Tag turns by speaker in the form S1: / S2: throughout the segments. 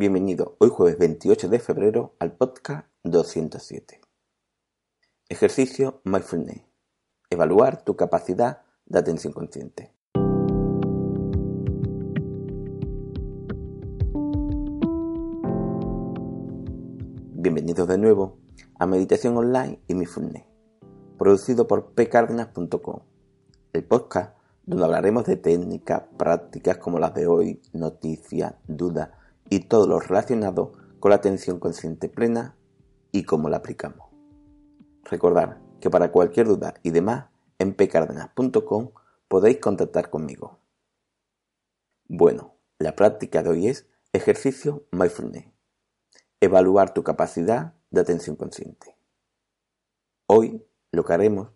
S1: Bienvenido hoy jueves 28 de febrero al podcast 207. Ejercicio Mindfulness. Evaluar tu capacidad de atención consciente. Bienvenidos de nuevo a Meditación Online y Mindfulness, producido por pcardenas.com, el podcast donde hablaremos de técnicas, prácticas como las de hoy, noticias, dudas y todo lo relacionado con la atención consciente plena y cómo la aplicamos. Recordad que para cualquier duda y demás en pcardenas.com podéis contactar conmigo. Bueno, la práctica de hoy es ejercicio mindfulness. Evaluar tu capacidad de atención consciente. Hoy lo que haremos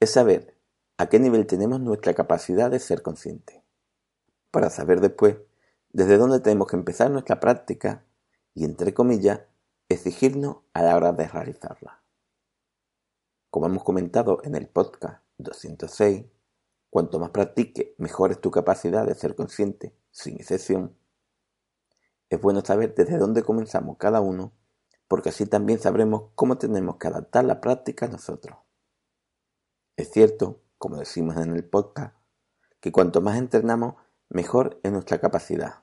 S1: es saber a qué nivel tenemos nuestra capacidad de ser consciente, para saber después desde dónde tenemos que empezar nuestra práctica y, entre comillas, exigirnos a la hora de realizarla. Como hemos comentado en el podcast 206, cuanto más practique, mejor es tu capacidad de ser consciente, sin excepción. Es bueno saber desde dónde comenzamos cada uno, porque así también sabremos cómo tenemos que adaptar la práctica a nosotros. Es cierto, como decimos en el podcast, que cuanto más entrenamos, mejor es nuestra capacidad.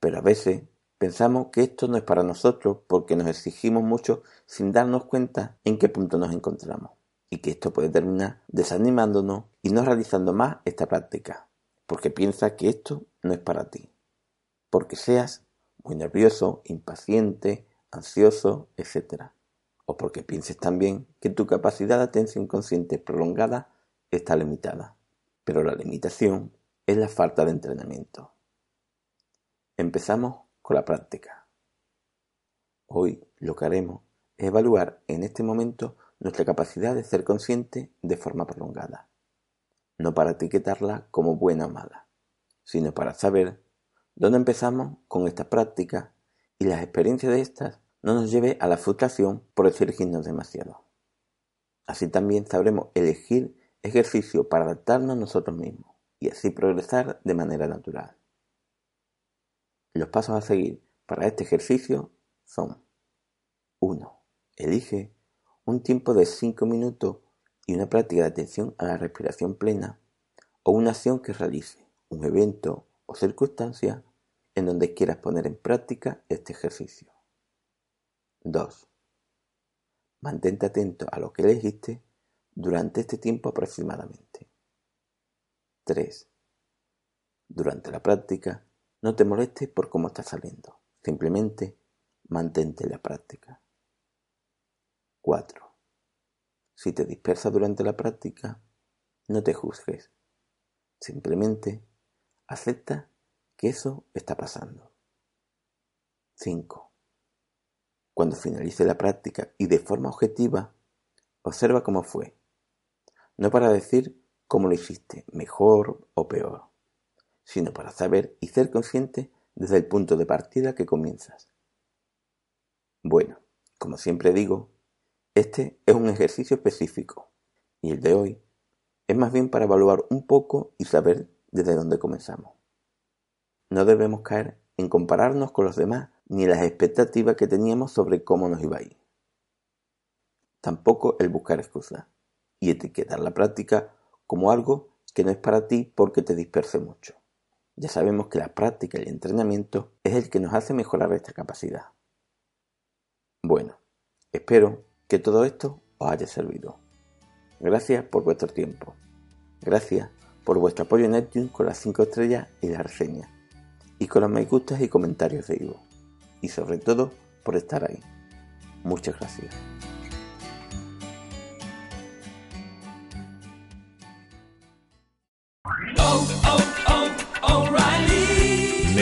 S1: Pero a veces pensamos que esto no es para nosotros porque nos exigimos mucho sin darnos cuenta en qué punto nos encontramos y que esto puede terminar desanimándonos y no realizando más esta práctica porque piensas que esto no es para ti. Porque seas muy nervioso, impaciente, ansioso, etc. O porque pienses también que tu capacidad de atención consciente prolongada está limitada. Pero la limitación es la falta de entrenamiento. Empezamos con la práctica. Hoy lo que haremos es evaluar en este momento nuestra capacidad de ser consciente de forma prolongada, no para etiquetarla como buena o mala, sino para saber dónde empezamos con esta práctica y las experiencias de estas no nos lleve a la frustración por exigirnos demasiado. Así también sabremos elegir ejercicio para adaptarnos nosotros mismos y así progresar de manera natural. Los pasos a seguir para este ejercicio son 1. Elige un tiempo de 5 minutos y una práctica de atención a la respiración plena o una acción que realice, un evento o circunstancia en donde quieras poner en práctica este ejercicio. 2. Mantente atento a lo que elegiste durante este tiempo aproximadamente. 3. Durante la práctica, no te molestes por cómo está saliendo. Simplemente mantente la práctica. 4. Si te dispersas durante la práctica, no te juzgues. Simplemente acepta que eso está pasando. 5. Cuando finalice la práctica y de forma objetiva, observa cómo fue. No para decir cómo lo hiciste, mejor o peor sino para saber y ser consciente desde el punto de partida que comienzas. Bueno, como siempre digo, este es un ejercicio específico y el de hoy es más bien para evaluar un poco y saber desde dónde comenzamos. No debemos caer en compararnos con los demás ni las expectativas que teníamos sobre cómo nos iba a ir. Tampoco el buscar excusas y etiquetar la práctica como algo que no es para ti porque te disperse mucho. Ya sabemos que la práctica y el entrenamiento es el que nos hace mejorar esta capacidad. Bueno, espero que todo esto os haya servido. Gracias por vuestro tiempo. Gracias por vuestro apoyo en iTunes con las 5 estrellas y la reseña. Y con los me gustas y comentarios de Ivo. Y sobre todo por estar ahí. Muchas gracias.